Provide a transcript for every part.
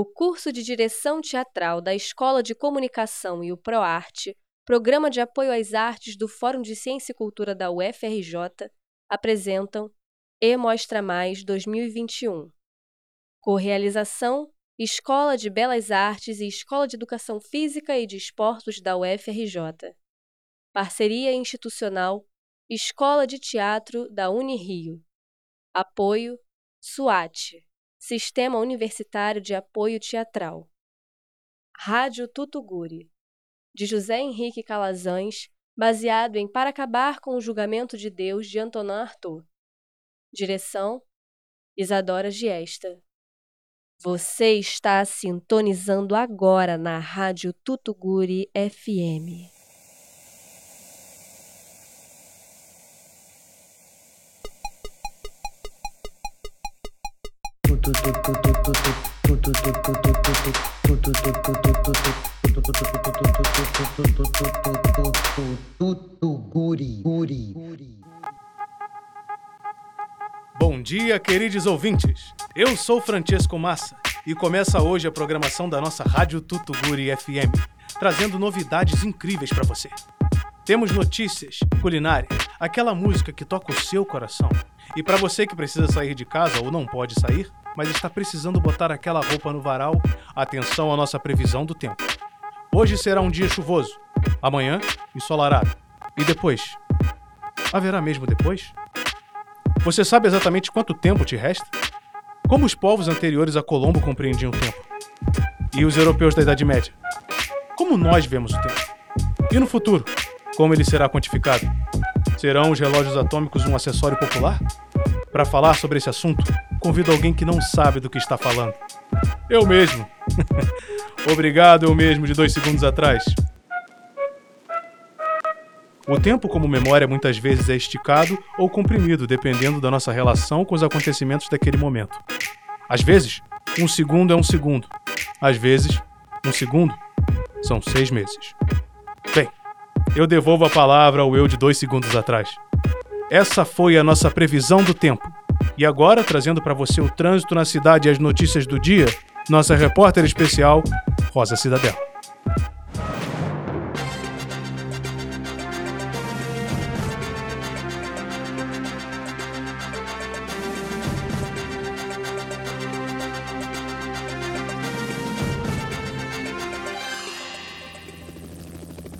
O curso de Direção Teatral da Escola de Comunicação e o ProArte, Programa de Apoio às Artes do Fórum de Ciência e Cultura da UFRJ, apresentam E Mostra Mais 2021. Correalização Escola de Belas Artes e Escola de Educação Física e de Esportes da UFRJ. Parceria institucional Escola de Teatro da Unirio. Apoio SUAT Sistema Universitário de Apoio Teatral. Rádio Tutuguri, de José Henrique Calazans, baseado em Para Acabar com o Julgamento de Deus, de Antonin Artaud. Direção: Isadora Giesta. Você está sintonizando agora na Rádio Tutuguri FM. Bom dia, queridos ouvintes. Eu sou Francesco Massa e começa hoje a programação da nossa Rádio Tutuguri FM, trazendo novidades incríveis para você. Temos notícias, culinária, aquela música que toca o seu coração. E para você que precisa sair de casa ou não pode sair, mas está precisando botar aquela roupa no varal, atenção à nossa previsão do tempo. Hoje será um dia chuvoso, amanhã ensolarado. E depois? Haverá mesmo depois? Você sabe exatamente quanto tempo te resta? Como os povos anteriores a Colombo compreendiam o tempo? E os europeus da Idade Média? Como nós vemos o tempo? E no futuro? Como ele será quantificado? Serão os relógios atômicos um acessório popular? Para falar sobre esse assunto, convido alguém que não sabe do que está falando. Eu mesmo. Obrigado, eu mesmo, de dois segundos atrás. O tempo, como memória, muitas vezes é esticado ou comprimido, dependendo da nossa relação com os acontecimentos daquele momento. Às vezes, um segundo é um segundo. Às vezes, um segundo são seis meses. Bem, eu devolvo a palavra ao eu de dois segundos atrás. Essa foi a nossa previsão do tempo. E agora, trazendo para você o trânsito na cidade e as notícias do dia, nossa repórter especial, Rosa Cidadel.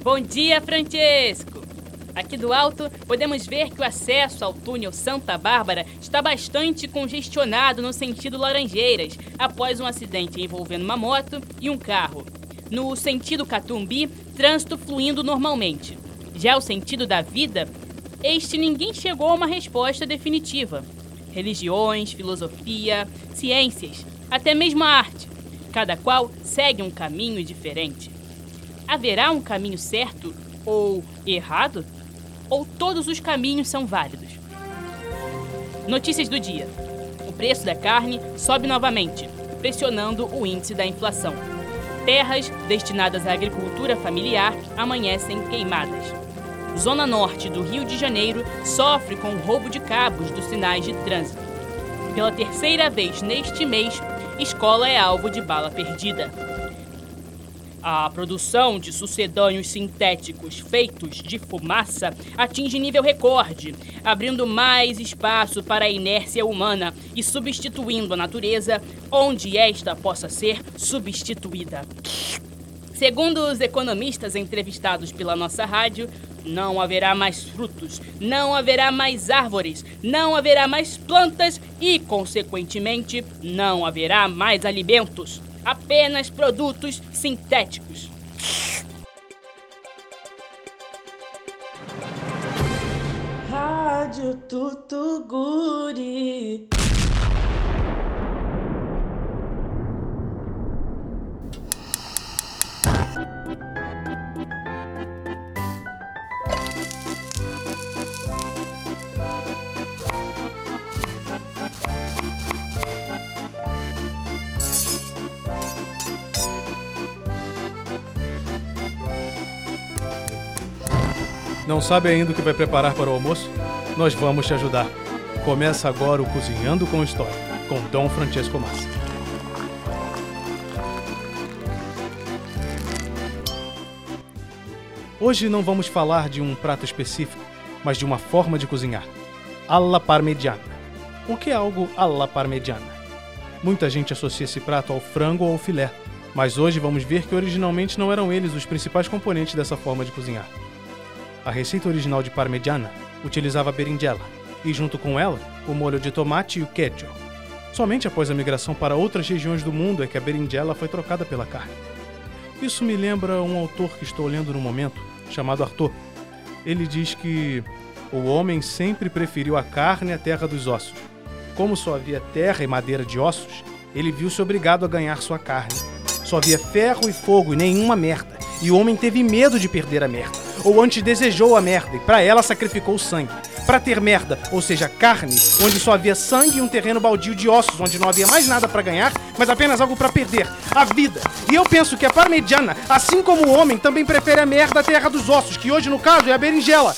Bom dia, Francesco! Aqui do alto, podemos ver que o acesso ao túnel Santa Bárbara está bastante congestionado no sentido Laranjeiras, após um acidente envolvendo uma moto e um carro. No sentido Catumbi, trânsito fluindo normalmente. Já o sentido da vida, este ninguém chegou a uma resposta definitiva. Religiões, filosofia, ciências, até mesmo a arte. Cada qual segue um caminho diferente. Haverá um caminho certo ou errado? Ou todos os caminhos são válidos? Notícias do dia: o preço da carne sobe novamente, pressionando o índice da inflação. Terras destinadas à agricultura familiar amanhecem queimadas. Zona Norte do Rio de Janeiro sofre com o roubo de cabos dos sinais de trânsito. Pela terceira vez neste mês, escola é alvo de bala perdida. A produção de sucedâneos sintéticos feitos de fumaça atinge nível recorde, abrindo mais espaço para a inércia humana e substituindo a natureza onde esta possa ser substituída. Segundo os economistas entrevistados pela nossa rádio, não haverá mais frutos, não haverá mais árvores, não haverá mais plantas e, consequentemente, não haverá mais alimentos apenas produtos sintéticos. Rádio Tutuguri. Não sabe ainda o que vai preparar para o almoço? Nós vamos te ajudar. Começa agora o Cozinhando com História, com Dom Francesco Massa. Hoje não vamos falar de um prato específico, mas de uma forma de cozinhar. Alla parmegiana. O que é algo alla parmegiana? Muita gente associa esse prato ao frango ou ao filé, mas hoje vamos ver que originalmente não eram eles os principais componentes dessa forma de cozinhar. A receita original de parmegiana utilizava berinjela e, junto com ela, o molho de tomate e o queijo. Somente após a migração para outras regiões do mundo é que a berinjela foi trocada pela carne. Isso me lembra um autor que estou lendo no momento, chamado Arthur. Ele diz que o homem sempre preferiu a carne à terra dos ossos. Como só havia terra e madeira de ossos, ele viu-se obrigado a ganhar sua carne. Só havia ferro e fogo e nenhuma merda. E o homem teve medo de perder a merda. Ou antes desejou a merda e para ela sacrificou sangue. Para ter merda, ou seja, carne, onde só havia sangue e um terreno baldio de ossos, onde não havia mais nada para ganhar, mas apenas algo para perder, a vida. E eu penso que a parmegiana, assim como o homem, também prefere a merda à terra dos ossos, que hoje no caso é a berinjela.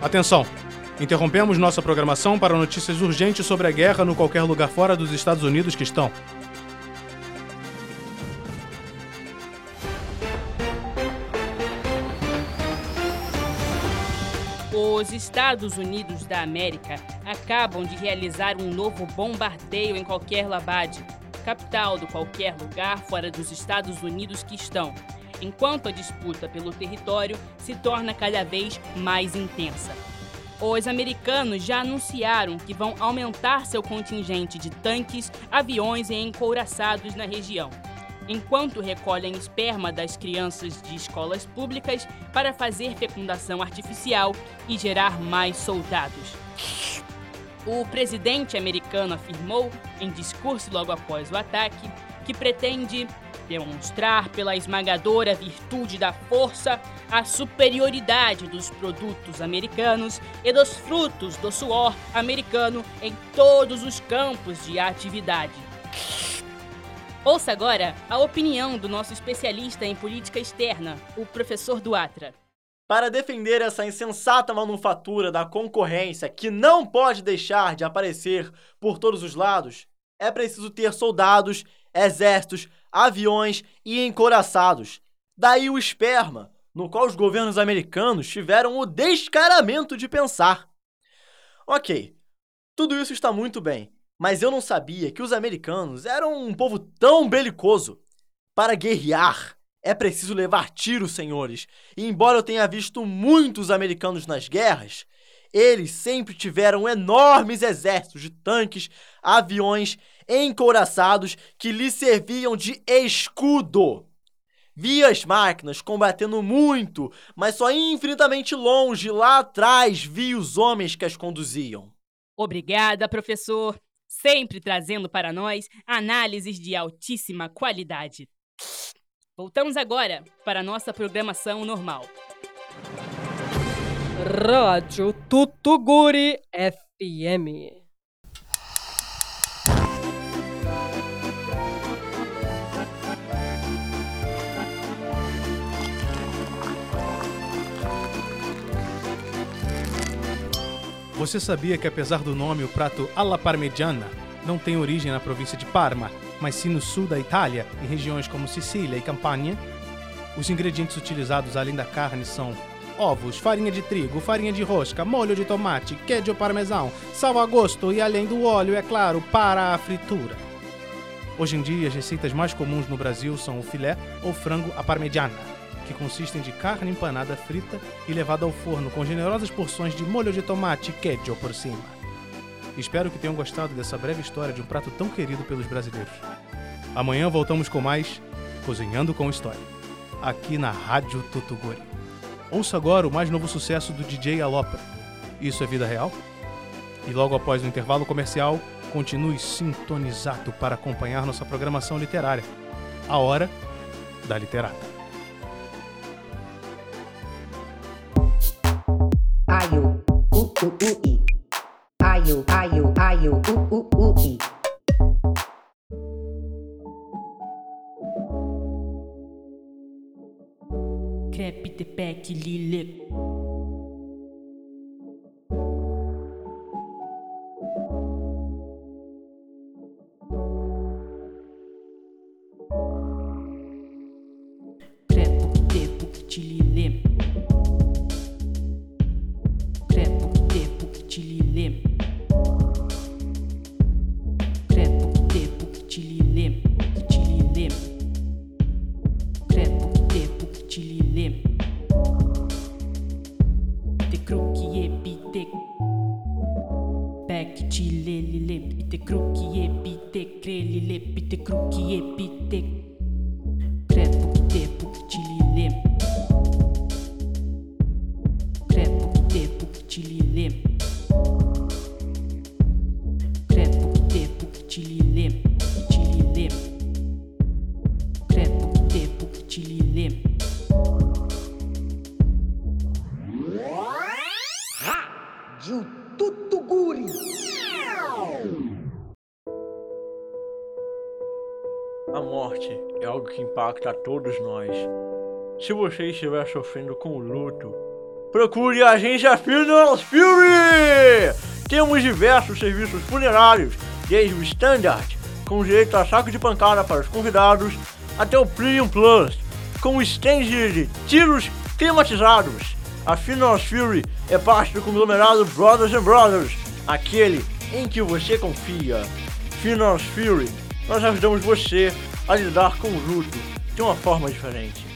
Atenção! Interrompemos nossa programação para notícias urgentes sobre a guerra no qualquer lugar fora dos Estados Unidos que estão. Os Estados Unidos da América acabam de realizar um novo bombardeio em qualquer Labad, capital do qualquer lugar fora dos Estados Unidos que estão, enquanto a disputa pelo território se torna cada vez mais intensa. Os americanos já anunciaram que vão aumentar seu contingente de tanques, aviões e encouraçados na região enquanto recolhem esperma das crianças de escolas públicas para fazer fecundação artificial e gerar mais soldados. O presidente americano afirmou, em discurso logo após o ataque, que pretende demonstrar pela esmagadora virtude da força a superioridade dos produtos americanos e dos frutos do suor americano em todos os campos de atividade. Ouça agora a opinião do nosso especialista em política externa, o professor Duatra. Para defender essa insensata manufatura da concorrência que não pode deixar de aparecer por todos os lados, é preciso ter soldados, exércitos, aviões e encoraçados. Daí o esperma, no qual os governos americanos tiveram o descaramento de pensar. Ok, tudo isso está muito bem, mas eu não sabia que os americanos eram um povo tão belicoso. Para guerrear, é preciso levar tiros, senhores. E embora eu tenha visto muitos americanos nas guerras, eles sempre tiveram enormes exércitos de tanques, aviões encouraçados que lhes serviam de escudo. Vi as máquinas combatendo muito, mas só infinitamente longe, lá atrás, vi os homens que as conduziam. Obrigada, professor sempre trazendo para nós análises de altíssima qualidade. Voltamos agora para nossa programação normal. Rádio Tutuguri FM. Você sabia que apesar do nome, o prato alla parmigiana não tem origem na província de Parma, mas sim no sul da Itália, em regiões como Sicília e Campania? Os ingredientes utilizados além da carne são ovos, farinha de trigo, farinha de rosca, molho de tomate, queijo parmesão, sal a gosto e além do óleo, é claro, para a fritura. Hoje em dia, as receitas mais comuns no Brasil são o filé ou frango à parmegiana que consistem de carne empanada frita e levada ao forno com generosas porções de molho de tomate e queijo por cima. Espero que tenham gostado dessa breve história de um prato tão querido pelos brasileiros. Amanhã voltamos com mais Cozinhando com História, aqui na Rádio Tutugori. Ouça agora o mais novo sucesso do DJ Alopra. Isso é vida real? E logo após o intervalo comercial, continue sintonizado para acompanhar nossa programação literária. A Hora da Literata. ooh ooh ee. Ayo, ayo, ayo, ooh ooh ooh ee. Clap it back, lily. Impacta a todos nós. Se você estiver sofrendo com luto, procure a agência Funeral Fury! Temos diversos serviços funerários, desde o Standard, com direito a saco de pancada para os convidados, até o Premium Plus, com o stand de tiros climatizados. A Funeral Fury é parte do conglomerado Brothers and Brothers, aquele em que você confia. Funeral Fury, nós ajudamos você a lidar com o luto de uma forma diferente.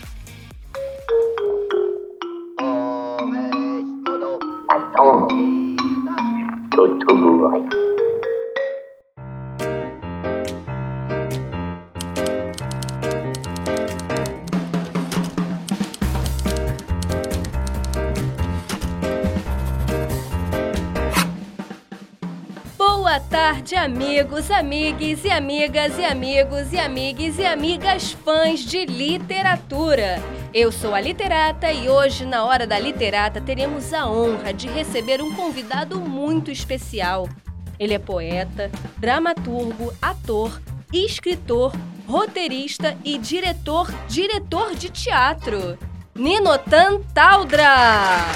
Boa tarde, amigos, amigues e amigas e amigos e amigues e amigas fãs de literatura. Eu sou a Literata e hoje, na Hora da Literata, teremos a honra de receber um convidado muito especial. Ele é poeta, dramaturgo, ator, escritor, roteirista e diretor, diretor de teatro. Ninotan Taldra!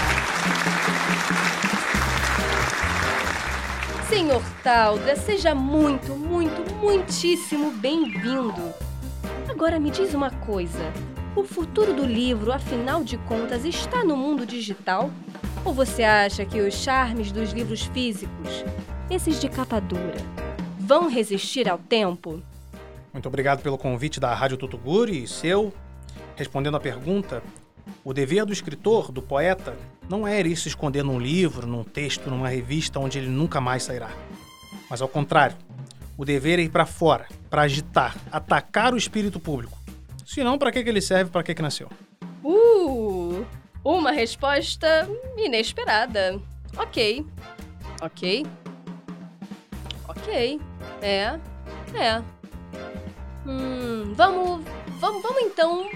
Senhor Taldra, seja muito, muito, muitíssimo bem-vindo. Agora me diz uma coisa: o futuro do livro, afinal de contas, está no mundo digital? Ou você acha que os charmes dos livros físicos, esses de capa dura, vão resistir ao tempo? Muito obrigado pelo convite da Rádio Tutuguri e seu. Respondendo à pergunta, o dever do escritor, do poeta, não é ir se esconder num livro, num texto, numa revista onde ele nunca mais sairá. Mas ao contrário, o dever é ir para fora, para agitar, atacar o espírito público. Senão, para que que ele serve, para que que nasceu? Uh! Uma resposta inesperada. Ok. Ok. Ok. É. É. Hum, vamos. Vamos, vamos então.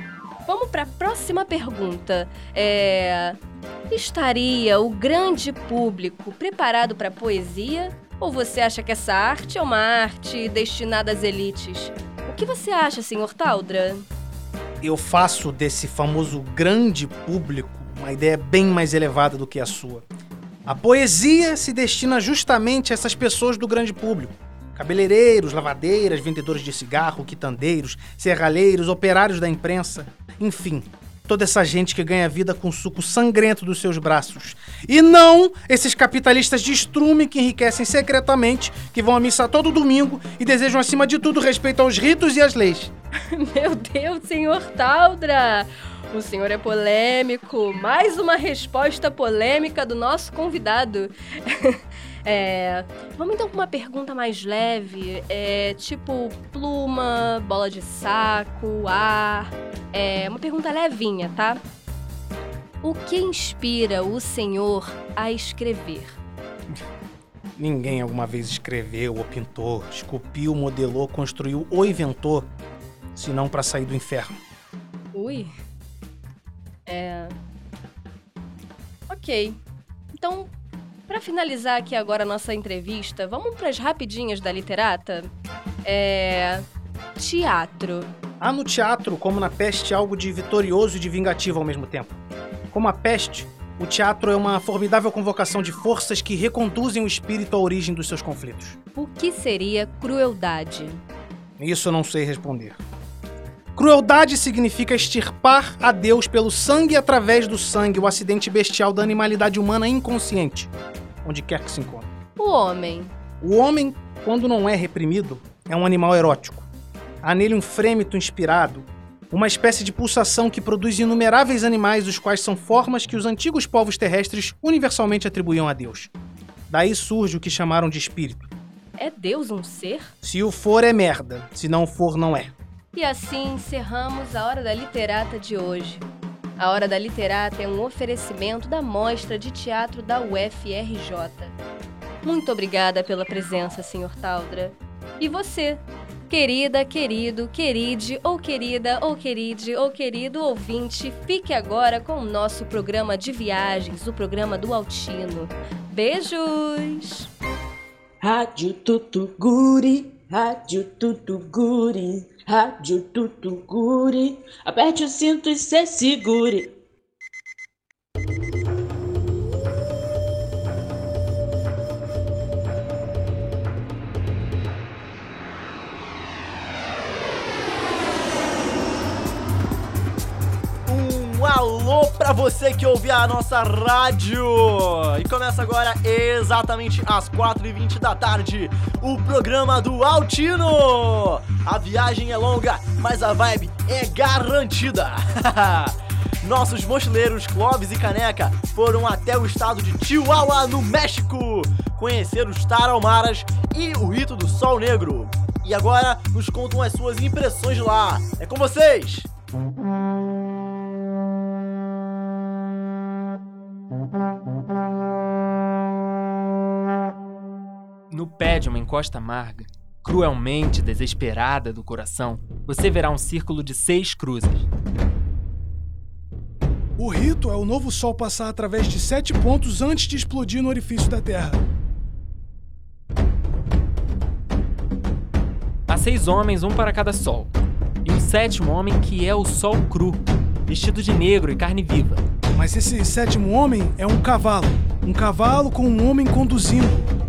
Vamos para a próxima pergunta. É. Estaria o grande público preparado para poesia? Ou você acha que essa arte é uma arte destinada às elites? O que você acha, senhor Taldra? Eu faço desse famoso grande público uma ideia bem mais elevada do que a sua. A poesia se destina justamente a essas pessoas do grande público. Cabeleireiros, lavadeiras, vendedores de cigarro, quitandeiros, serralheiros, operários da imprensa, enfim, toda essa gente que ganha vida com o suco sangrento dos seus braços. E não esses capitalistas de estrume que enriquecem secretamente, que vão à missa todo domingo e desejam acima de tudo respeito aos ritos e às leis. Meu Deus, senhor Taldra! O senhor é polêmico. Mais uma resposta polêmica do nosso convidado. É, vamos então com uma pergunta mais leve, é, tipo pluma, bola de saco, ar. É uma pergunta levinha, tá? O que inspira o senhor a escrever? Ninguém alguma vez escreveu ou pintou, esculpiu, modelou, construiu ou inventou, senão para sair do inferno. Ui. É. Ok. Então, para finalizar aqui agora a nossa entrevista, vamos para as rapidinhas da literata? É. Teatro. Há no teatro, como na peste, algo de vitorioso e de vingativo ao mesmo tempo. Como a peste, o teatro é uma formidável convocação de forças que reconduzem o espírito à origem dos seus conflitos. O que seria crueldade? Isso eu não sei responder. Crueldade significa extirpar a Deus pelo sangue e através do sangue o acidente bestial da animalidade humana inconsciente, onde quer que se encontre. O homem. O homem, quando não é reprimido, é um animal erótico. Há nele um frêmito inspirado, uma espécie de pulsação que produz inumeráveis animais, os quais são formas que os antigos povos terrestres universalmente atribuíam a Deus. Daí surge o que chamaram de espírito, É Deus um ser? Se o for, é merda. Se não for, não é. E assim encerramos a Hora da Literata de hoje. A Hora da Literata é um oferecimento da Mostra de Teatro da UFRJ. Muito obrigada pela presença, Sr. Taldra. E você, querida, querido, queride, ou querida, ou queride, ou querido ouvinte, fique agora com o nosso programa de viagens, o programa do Altino. Beijos! Rádio Tutuguri, Rádio Tutuguri, Rádio Tutuguri. Aperte o cinto e se segure. Pra você que ouve a nossa rádio! E começa agora, exatamente às 4h20 da tarde, o programa do Altino! A viagem é longa, mas a vibe é garantida! Nossos mochileiros Clóvis e Caneca foram até o estado de Chihuahua, no México, conhecer os Tarahumaras e o rito do Sol Negro. E agora nos contam as suas impressões lá. É com vocês! No pé de uma encosta amarga, cruelmente desesperada do coração, você verá um círculo de seis cruzes. O rito é o novo sol passar através de sete pontos antes de explodir no orifício da Terra. Há seis homens, um para cada sol. E um sétimo homem que é o sol cru, vestido de negro e carne viva. Mas esse sétimo homem é um cavalo. Um cavalo com um homem conduzindo.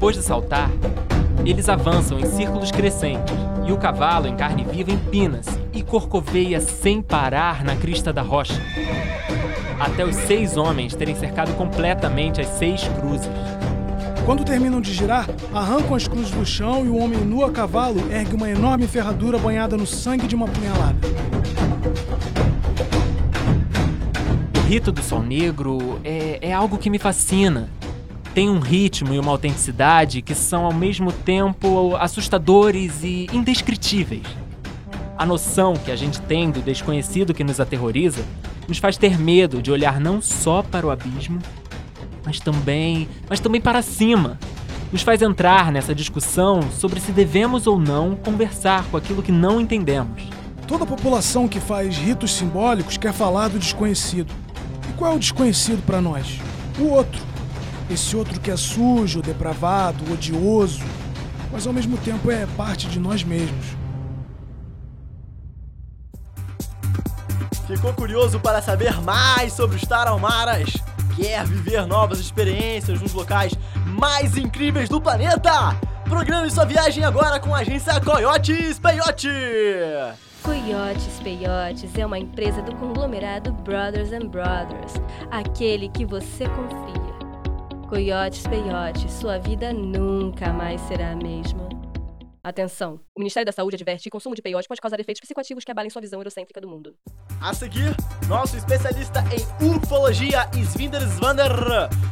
Depois de saltar, eles avançam em círculos crescentes e o cavalo em carne viva empina-se e corcoveia sem parar na crista da rocha. Até os seis homens terem cercado completamente as seis cruzes. Quando terminam de girar, arrancam as cruzes do chão e o homem nu a cavalo ergue uma enorme ferradura banhada no sangue de uma punhalada. O rito do Sol Negro é, é algo que me fascina. Tem um ritmo e uma autenticidade que são ao mesmo tempo assustadores e indescritíveis. A noção que a gente tem do desconhecido que nos aterroriza nos faz ter medo de olhar não só para o abismo, mas também, mas também para cima. Nos faz entrar nessa discussão sobre se devemos ou não conversar com aquilo que não entendemos. Toda população que faz ritos simbólicos quer falar do desconhecido. E qual é o desconhecido para nós? O outro. Esse outro que é sujo, depravado, odioso, mas ao mesmo tempo é parte de nós mesmos. Ficou curioso para saber mais sobre os Tarahumaras? Quer viver novas experiências nos locais mais incríveis do planeta? Programe sua viagem agora com a agência Coyotes Peyote! Coiotes Peiotes é uma empresa do conglomerado Brothers and Brothers, aquele que você confia. Coiotes Peiotes, sua vida nunca mais será a mesma. Atenção! O Ministério da Saúde adverte que o consumo de peiote pode causar efeitos psicoativos que abalem sua visão eurocêntrica do mundo. A seguir, nosso especialista em ufologia, Svinder Svander,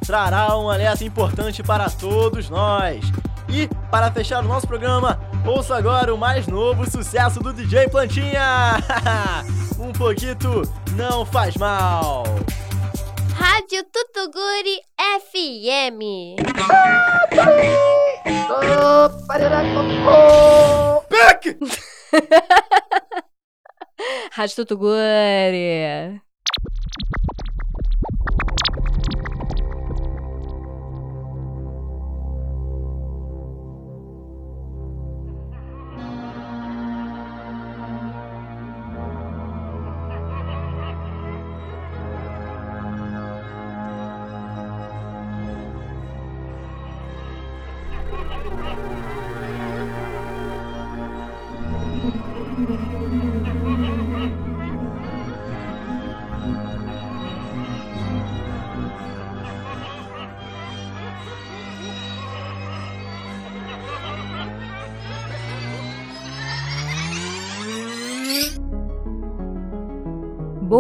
trará um alerta importante para todos nós. E, para fechar o nosso programa, ouça agora o mais novo sucesso do DJ Plantinha! um pouquinho não faz mal! Rádio Tutuguri FM. Peck! Rádio Tutuguri.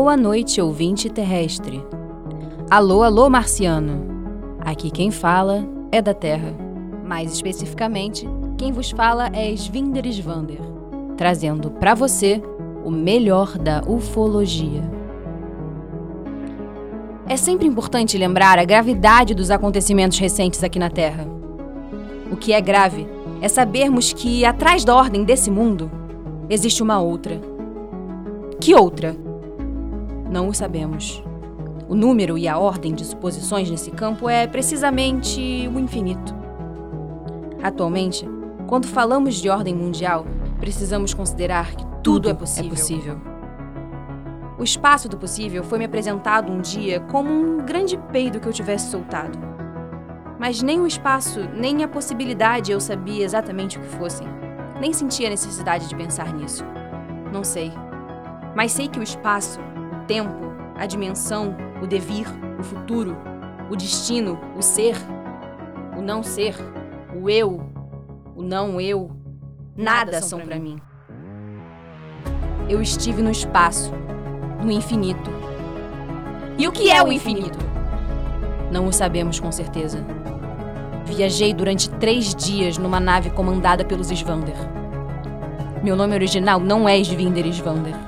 Boa noite, ouvinte terrestre. Alô, alô, marciano. Aqui quem fala é da Terra. Mais especificamente, quem vos fala é Svinder Svander, trazendo para você o melhor da ufologia. É sempre importante lembrar a gravidade dos acontecimentos recentes aqui na Terra. O que é grave é sabermos que, atrás da ordem desse mundo, existe uma outra. Que outra? Não o sabemos. O número e a ordem de suposições nesse campo é precisamente o infinito. Atualmente, quando falamos de ordem mundial, precisamos considerar que tudo, é, possível. é possível. O espaço do possível foi me apresentado um dia como um grande peido que eu tivesse soltado. Mas nem o espaço, nem a possibilidade eu sabia exatamente o que fossem. Nem sentia necessidade de pensar nisso. Não sei. Mas sei que o espaço, tempo, a dimensão, o devir, o futuro, o destino, o ser, o não ser, o eu, o não eu, nada, nada são para mim. Eu estive no espaço, no infinito. E o que é o infinito? Não o sabemos com certeza. Viajei durante três dias numa nave comandada pelos Svander. Meu nome original não é Svinder Svander.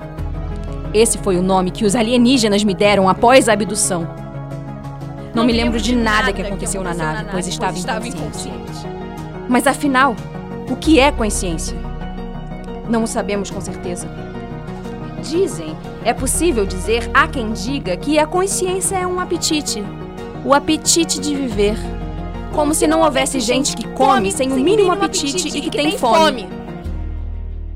Esse foi o nome que os alienígenas me deram após a abdução. Não, não me lembro de nada que aconteceu, na, nave, pois estava, estava inconsciente. Mas afinal, o que é consciência? Não o sabemos com certeza. Dizem, é possível dizer, há quem diga, que a consciência é um apetite. O apetite de viver. Como se não houvesse gente que come sem o mínimo apetite e que tem fome.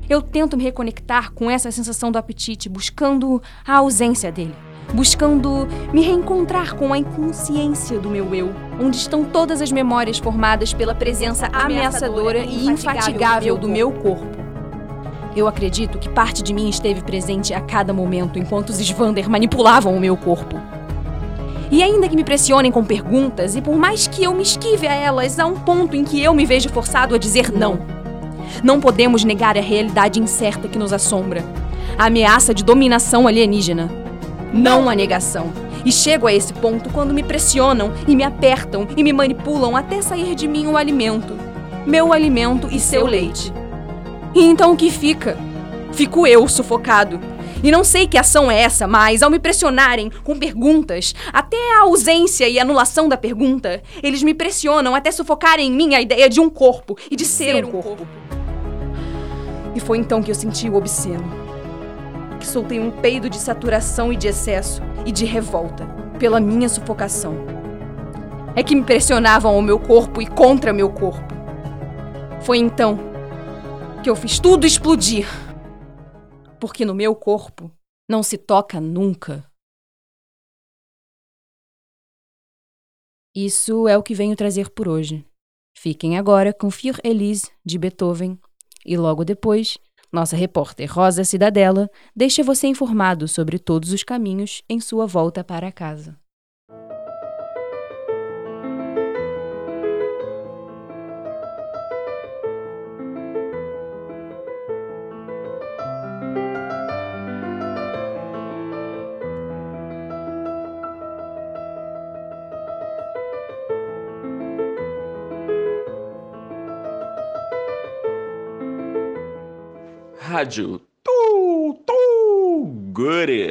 Eu tento me reconectar com essa sensação do apetite, buscando a ausência dele. Buscando me reencontrar com a inconsciência do meu eu, onde estão todas as memórias formadas pela presença ameaçadora e infatigável do meu corpo. Eu acredito que parte de mim esteve presente a cada momento enquanto os Svander manipulavam o meu corpo. E ainda que me pressionem com perguntas, e por mais que eu me esquive a elas, há um ponto em que eu me vejo forçado a dizer não. Não podemos negar a realidade incerta que nos assombra. A ameaça de dominação alienígena. Não a negação. E chego a esse ponto quando me pressionam e me apertam e me manipulam até sair de mim o alimento. Meu alimento e seu leite. E então o que fica? Fico eu sufocado. E não sei que ação é essa, mas ao me pressionarem com perguntas, até a ausência e anulação da pergunta, eles me pressionam até sufocarem em mim a ideia de um corpo e de ser, ser um corpo. corpo. E foi então que eu senti o obsceno. Que soltei um peido de saturação e de excesso e de revolta pela minha sufocação. É que me pressionavam ao meu corpo e contra meu corpo. Foi então que eu fiz tudo explodir. Porque no meu corpo não se toca nunca. Isso é o que venho trazer por hoje. Fiquem agora com Für Elise, de Beethoven, e logo depois, nossa repórter Rosa Cidadela deixa você informado sobre todos os caminhos em sua volta para casa. Rádio Tu Tu Guri.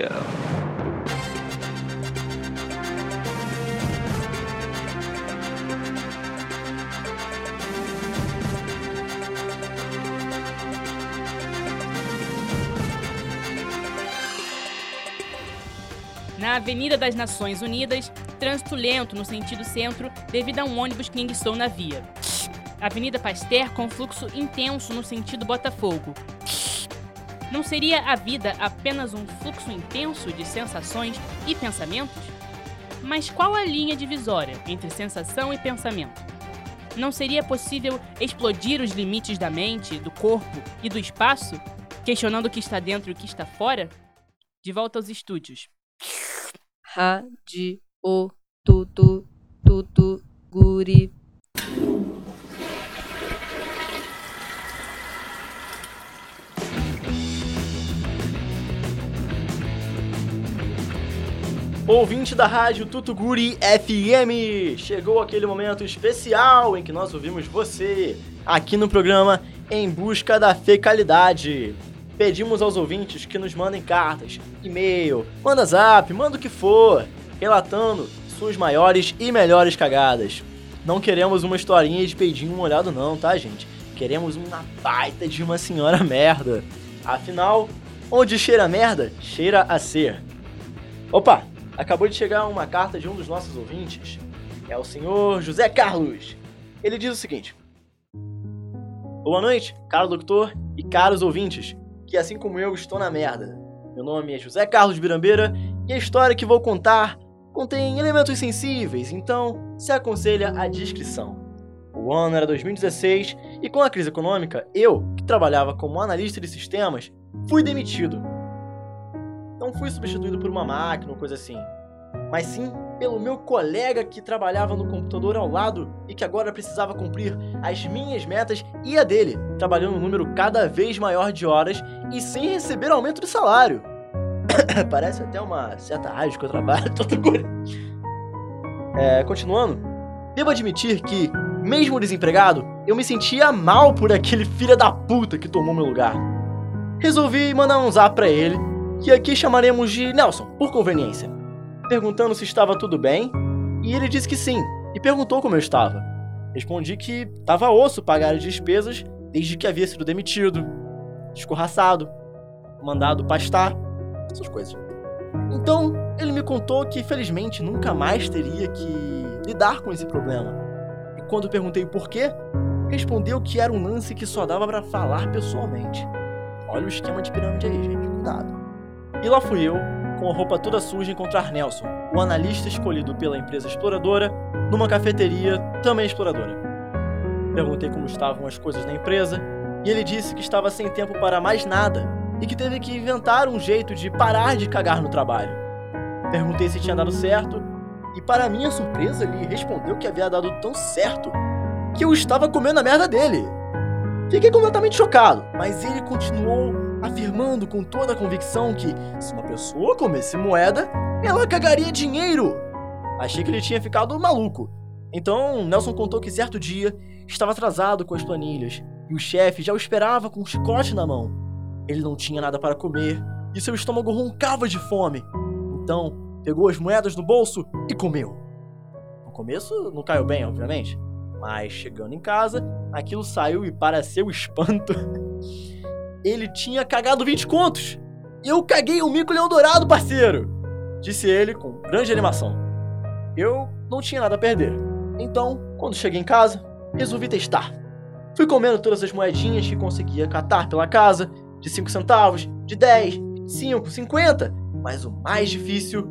Na Avenida das Nações Unidas, trânsito lento no sentido centro devido a um ônibus que enguiçou na via. Avenida Pasteur com fluxo intenso no sentido Botafogo. Não seria a vida apenas um fluxo intenso de sensações e pensamentos? Mas qual a linha divisória entre sensação e pensamento? Não seria possível explodir os limites da mente, do corpo e do espaço, questionando o que está dentro e o que está fora? De volta aos estúdios. Rádio, tutu, tutu, guri. Ouvinte da rádio Tutuguri FM, chegou aquele momento especial em que nós ouvimos você aqui no programa Em Busca da Fecalidade. Pedimos aos ouvintes que nos mandem cartas, e-mail, manda zap, manda o que for, relatando suas maiores e melhores cagadas. Não queremos uma historinha de peidinho molhado não, tá, gente? Queremos uma baita de uma senhora merda. Afinal, onde cheira merda, cheira a ser. Opa, acabou de chegar uma carta de um dos nossos ouvintes. É o senhor José Carlos. Ele diz o seguinte: Boa noite, caro doutor e caros ouvintes, que assim como eu estou na merda. Meu nome é José Carlos Birambeira e a história que vou contar contém elementos sensíveis, então se aconselha a discrição. O ano era 2016 e com a crise econômica, eu, que trabalhava como analista de sistemas, fui demitido. Fui substituído por uma máquina ou coisa assim, mas sim pelo meu colega que trabalhava no computador ao lado e que agora precisava cumprir as minhas metas e a dele, trabalhando um número cada vez maior de horas e sem receber aumento de salário. Parece até uma certa rádio que eu trabalho, todo é, Continuando, devo admitir que, mesmo desempregado, eu me sentia mal por aquele filho da puta que tomou meu lugar. Resolvi mandar um zap pra ele, que aqui chamaremos de Nelson, por conveniência perguntando se estava tudo bem, e ele disse que sim, e perguntou como eu estava. Respondi que estava osso pagar as despesas desde que havia sido demitido, escorraçado, mandado pastar, essas coisas. Então, ele me contou que felizmente nunca mais teria que lidar com esse problema. E quando perguntei por quê, respondeu que era um lance que só dava para falar pessoalmente. Olha o esquema de pirâmide aí, gente, cuidado. E lá fui eu, com a roupa toda suja, encontrar Nelson, o analista escolhido pela empresa exploradora, numa cafeteria também exploradora. Perguntei como estavam as coisas na empresa e ele disse que estava sem tempo para mais nada e que teve que inventar um jeito de parar de cagar no trabalho. Perguntei se tinha dado certo e, para minha surpresa, ele respondeu que havia dado tão certo que eu estava comendo a merda dele. Fiquei completamente chocado, mas ele continuou afirmando com toda a convicção que se uma pessoa comesse moeda, ela cagaria dinheiro. Achei que ele tinha ficado maluco. Então, Nelson contou que certo dia estava atrasado com as planilhas e o chefe já o esperava com um chicote na mão. Ele não tinha nada para comer e seu estômago roncava de fome. Então, pegou as moedas no bolso e comeu. No começo não caiu bem, obviamente, mas chegando em casa, aquilo saiu e, para seu espanto, ele tinha cagado 20 contos. Eu caguei um mico leão dourado, parceiro! Disse ele com grande animação. Eu não tinha nada a perder. Então, quando cheguei em casa, resolvi testar. Fui comendo todas as moedinhas que conseguia catar pela casa, de 5 centavos, de 10, 5, 50, mas o mais difícil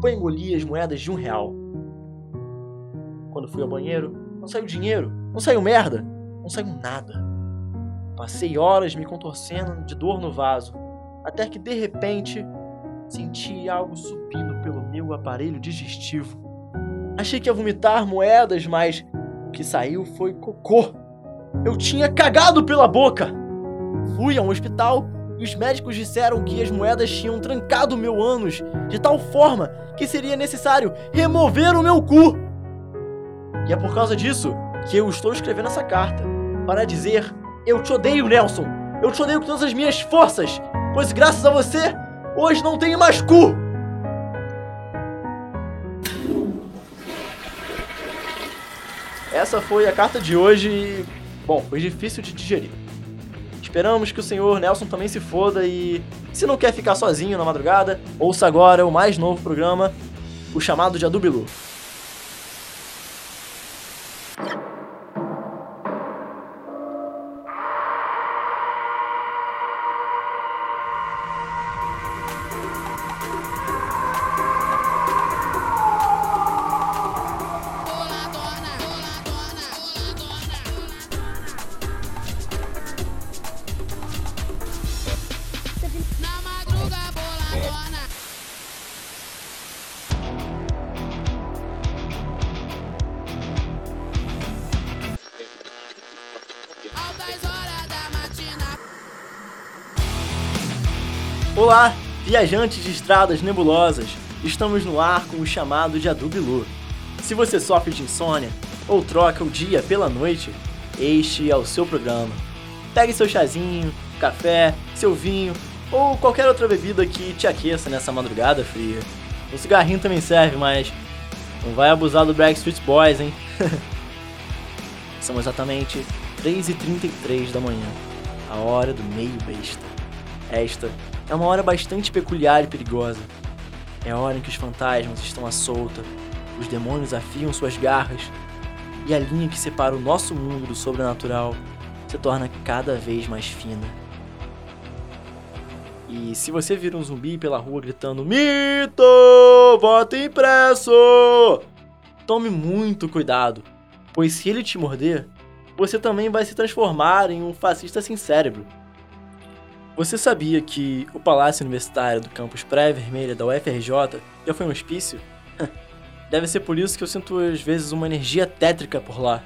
foi engolir as moedas de um real. Quando fui ao banheiro, não saiu dinheiro, não saiu merda, não saiu nada. Passei horas me contorcendo de dor no vaso, até que de repente senti algo subindo pelo meu aparelho digestivo. Achei que ia vomitar moedas, mas o que saiu foi cocô. Eu tinha cagado pela boca. Fui a um hospital e os médicos disseram que as moedas tinham trancado meu ânus de tal forma que seria necessário remover o meu cu. E é por causa disso que eu estou escrevendo essa carta para dizer eu te odeio, Nelson. Eu te odeio com todas as minhas forças. Pois graças a você, hoje não tenho mais cu. Essa foi a carta de hoje e, bom, foi difícil de digerir. Esperamos que o senhor Nelson também se foda e, se não quer ficar sozinho na madrugada, ouça agora o mais novo programa, o chamado de Adubilu. Viajantes de estradas nebulosas. estamos no ar com o chamado de Adubilu. Se você sofre de insônia ou troca o dia pela noite, este é o seu programa. Pegue seu chazinho, café, seu vinho ou qualquer outra bebida que te aqueça nessa madrugada fria. O cigarrinho também serve, mas não vai abusar do Backstreet Boys, hein? São exatamente 3h33 da manhã, a hora do meio besta. Esta é uma hora bastante peculiar e perigosa. É a hora em que os fantasmas estão à solta, os demônios afiam suas garras, e a linha que separa o nosso mundo do sobrenatural se torna cada vez mais fina. E se você vir um zumbi pela rua gritando Mito! Voto impresso! Tome muito cuidado, pois se ele te morder, você também vai se transformar em um fascista sem cérebro. Você sabia que o Palácio Universitário do campus Pré-Vermelha da UFRJ já foi um hospício? Deve ser por isso que eu sinto às vezes uma energia tétrica por lá.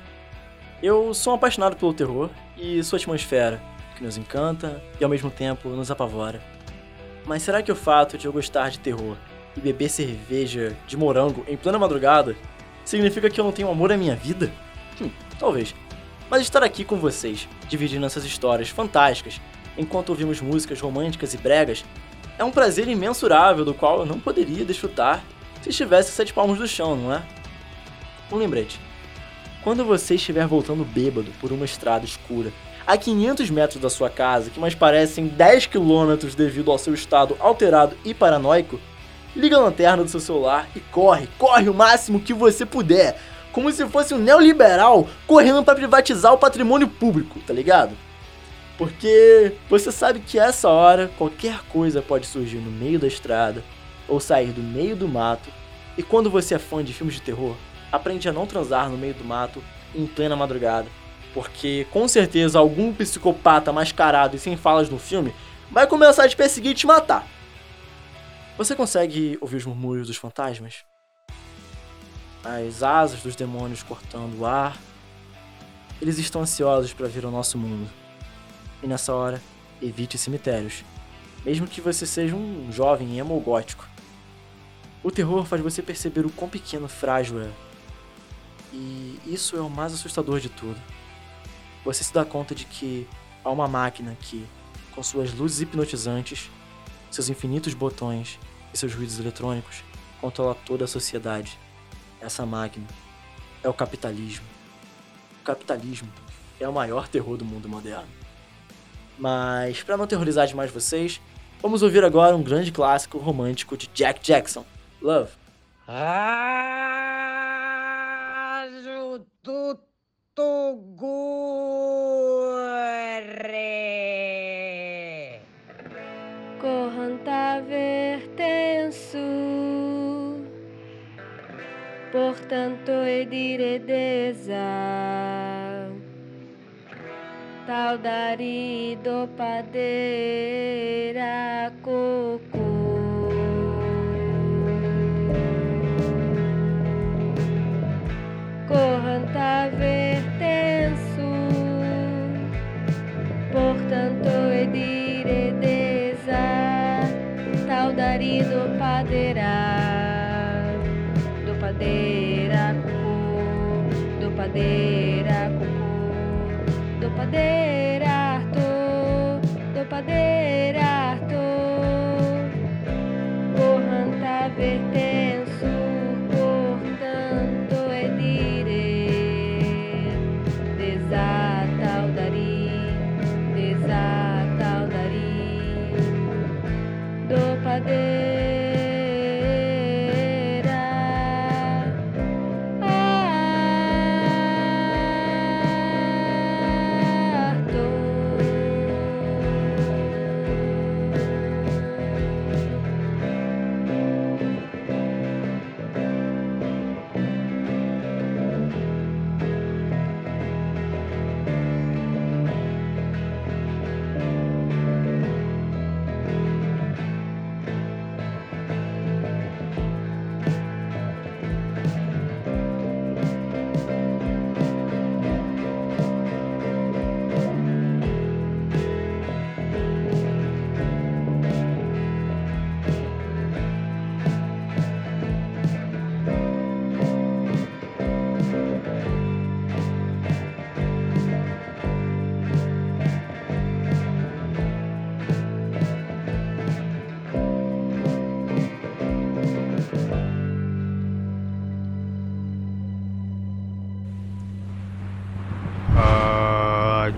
Eu sou um apaixonado pelo terror e sua atmosfera, que nos encanta e ao mesmo tempo nos apavora. Mas será que o fato de eu gostar de terror e beber cerveja de morango em plena madrugada significa que eu não tenho amor à minha vida? Hum, talvez. Mas estar aqui com vocês, dividindo essas histórias fantásticas, enquanto ouvimos músicas românticas e bregas, é um prazer imensurável do qual eu não poderia desfrutar se estivesse sete palmos do chão, não é? Um lembrete. Quando você estiver voltando bêbado por uma estrada escura a 500 metros da sua casa, que mais parecem 10 quilômetros devido ao seu estado alterado e paranoico, liga a lanterna do seu celular e corre, corre o máximo que você puder, como se fosse um neoliberal correndo para privatizar o patrimônio público, tá ligado? Porque você sabe que essa hora qualquer coisa pode surgir no meio da estrada ou sair do meio do mato. E quando você é fã de filmes de terror, aprende a não transar no meio do mato em plena madrugada porque com certeza algum psicopata mascarado e sem falas no filme vai começar a te perseguir e te matar. Você consegue ouvir os murmúrios dos fantasmas? As asas dos demônios cortando o ar. Eles estão ansiosos para vir ao nosso mundo. E nessa hora, evite cemitérios, mesmo que você seja um jovem emo gótico. O terror faz você perceber o quão pequeno frágil é. E isso é o mais assustador de tudo você se dá conta de que há uma máquina que, com suas luzes hipnotizantes, seus infinitos botões e seus ruídos eletrônicos, controla toda a sociedade. Essa máquina é o capitalismo. O capitalismo é o maior terror do mundo moderno. Mas, para não terrorizar demais vocês, vamos ouvir agora um grande clássico romântico de Jack Jackson, Love. Tugure. Corranta vertenso, portanto ediredeza, tal do padeira coco. Corranta padeira cucu, do padeira arto, do padeira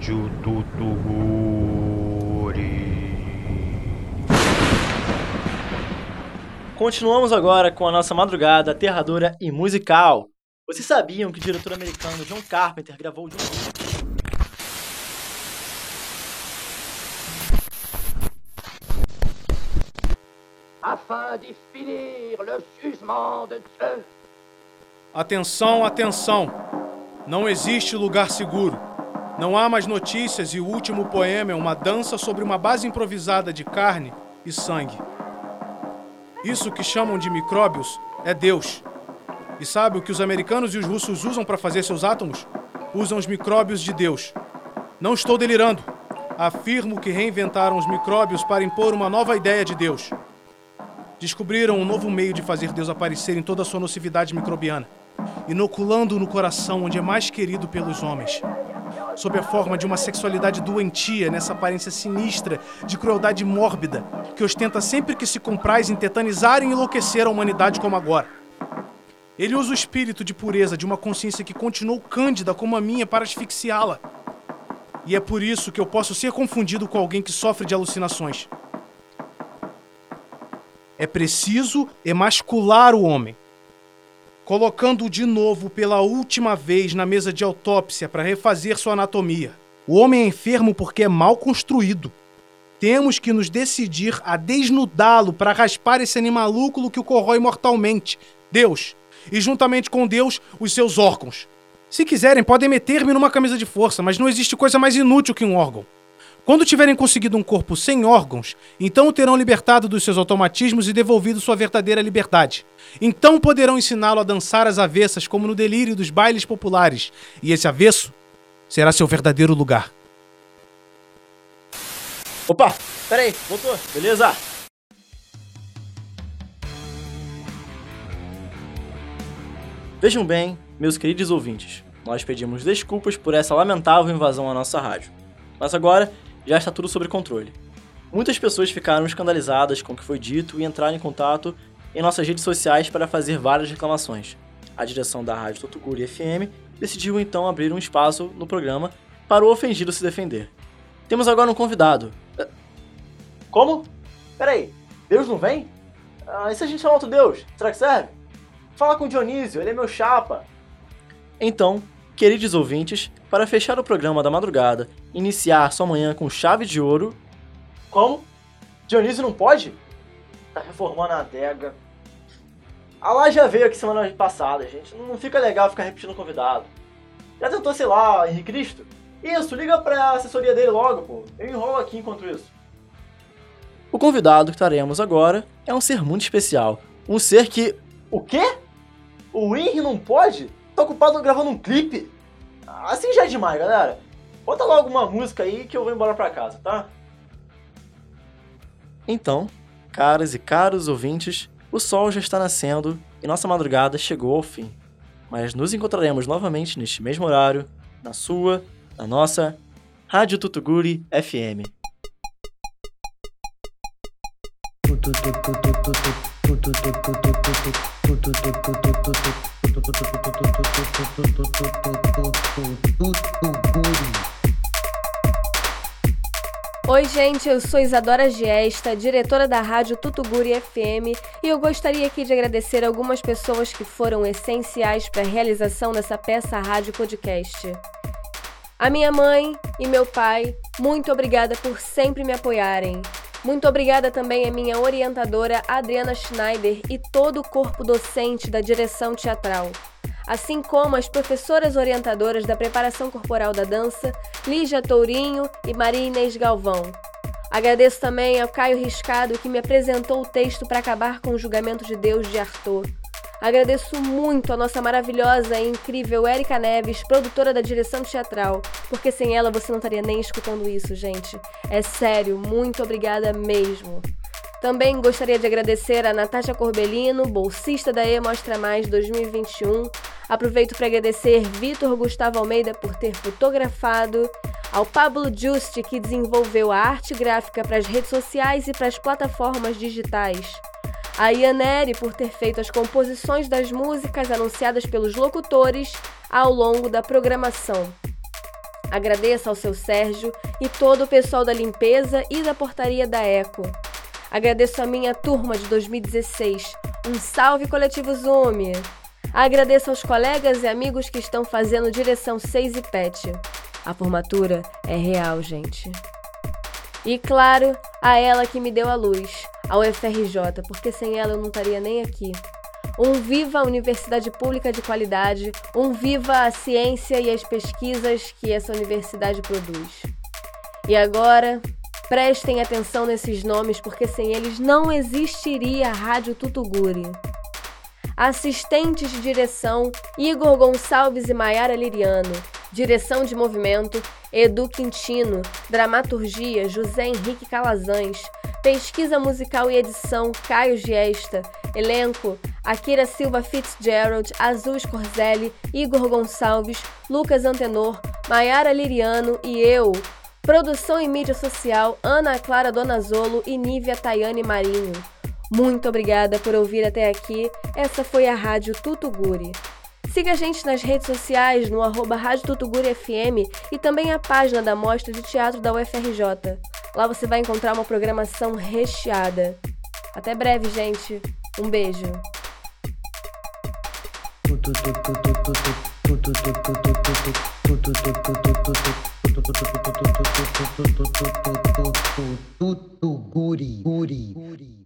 Rádio Tutuguri. Continuamos agora com a nossa madrugada aterradora e musical. Vocês sabiam que o diretor americano John Carpenter gravou de um afin d'y finir le jugement de Dieu. Atenção, atenção! Não existe lugar seguro. Não há mais notícias e o último poema é uma dança sobre uma base improvisada de carne e sangue. Isso que chamam de micróbios é Deus. E sabe o que os americanos e os russos usam para fazer seus átomos? Usam os micróbios de Deus. Não estou delirando. Afirmo que reinventaram os micróbios para impor uma nova ideia de Deus. Descobriram um novo meio de fazer Deus aparecer em toda a sua nocividade microbiana, inoculando no coração onde é mais querido pelos homens. Sob a forma de uma sexualidade doentia, nessa aparência sinistra de crueldade mórbida, que ostenta sempre que se compraz em tetanizar e enlouquecer a humanidade como agora. Ele usa o espírito de pureza de uma consciência que continuou cândida como a minha para asfixiá-la. E é por isso que eu posso ser confundido com alguém que sofre de alucinações. É preciso emascular o homem, colocando-o de novo pela última vez na mesa de autópsia para refazer sua anatomia. O homem é enfermo porque é mal construído. Temos que nos decidir a desnudá-lo para raspar esse animalúculo que o corrói mortalmente, Deus, e juntamente com Deus, os seus órgãos. Se quiserem, podem meter-me numa camisa de força, mas não existe coisa mais inútil que um órgão. Quando tiverem conseguido um corpo sem órgãos, então o terão libertado dos seus automatismos e devolvido sua verdadeira liberdade. Então poderão ensiná-lo a dançar às avessas, como no delírio dos bailes populares, e esse avesso será seu verdadeiro lugar. Opa, peraí, voltou, beleza? Vejam bem, meus queridos ouvintes, nós pedimos desculpas por essa lamentável invasão à nossa rádio. Mas agora já está tudo sob controle. Muitas pessoas ficaram escandalizadas com o que foi dito e entraram em contato em nossas redes sociais para fazer várias reclamações. A direção da Rádio Totuguri FM decidiu então abrir um espaço no programa para o ofendido se defender. Temos agora um convidado. Eh, como? Peraí, Deus não vem? Ah, e se a gente chamar outro Deus? Será que serve? Fala com o Dionísio, ele é meu chapa. Então, queridos ouvintes, para fechar o programa da madrugada, iniciar sua manhã com chave de ouro. Como? Dionísio não pode? Tá reformando a adega. A lá já veio aqui semana passada, gente. Não fica legal ficar repetindo o convidado. Já tentou, sei lá, Henrique Cristo? Isso, liga pra assessoria dele logo, pô. Eu enrolo aqui enquanto isso. O convidado que traremos agora é um ser muito especial. Um ser que. O quê? O Henry não pode? Tá ocupado gravando um clipe? Assim já é demais, galera. Bota logo uma música aí que eu vou embora pra casa, tá? Então, caras e caros ouvintes, o sol já está nascendo e nossa madrugada chegou ao fim. Mas nos encontraremos novamente neste mesmo horário, na sua, na nossa Rádio Tutuguri FM. Oi, gente, eu sou Isadora Giesta, diretora da rádio Tutuguri FM, e eu gostaria aqui de agradecer algumas pessoas que foram essenciais para a realização dessa peça rádio podcast. A minha mãe e meu pai, muito obrigada por sempre me apoiarem. Muito obrigada também à minha orientadora Adriana Schneider e todo o corpo docente da direção teatral assim como as professoras orientadoras da preparação corporal da dança, Lígia Tourinho e Maria Inês Galvão. Agradeço também ao Caio Riscado que me apresentou o texto para acabar com o julgamento de Deus de Arthur. Agradeço muito a nossa maravilhosa e incrível Érica Neves, produtora da direção teatral, porque sem ela você não estaria nem escutando isso, gente. É sério, muito obrigada mesmo. Também gostaria de agradecer a Natasha Corbelino, bolsista da E Mostra Mais 2021. Aproveito para agradecer Vitor Gustavo Almeida por ter fotografado, ao Pablo Juste, que desenvolveu a arte gráfica para as redes sociais e para as plataformas digitais. A Ianeri por ter feito as composições das músicas anunciadas pelos locutores ao longo da programação. Agradeço ao seu Sérgio e todo o pessoal da limpeza e da portaria da Eco. Agradeço a minha turma de 2016. Um salve coletivo Zoom! Agradeço aos colegas e amigos que estão fazendo direção 6 e PET. A formatura é real, gente. E claro, a ela que me deu a luz, ao FRJ, porque sem ela eu não estaria nem aqui. Um viva a universidade pública de qualidade, um viva a ciência e as pesquisas que essa universidade produz. E agora, prestem atenção nesses nomes, porque sem eles não existiria a Rádio Tutuguri. Assistentes de direção: Igor Gonçalves e Maiara Liriano. Direção de movimento: Edu Quintino. Dramaturgia: José Henrique Calazans. Pesquisa musical e edição: Caio Giesta. Elenco: Akira Silva Fitzgerald, Azul Scorzelli, Igor Gonçalves, Lucas Antenor, Maiara Liriano e eu. Produção e mídia social: Ana Clara Donazolo e Nívia Tayane Marinho. Muito obrigada por ouvir até aqui. Essa foi a Rádio Tutuguri. Siga a gente nas redes sociais no arroba Rádio Tutuguri FM e também a página da Mostra de Teatro da UFRJ. Lá você vai encontrar uma programação recheada. Até breve, gente. Um beijo. Tutuguri, guri, guri.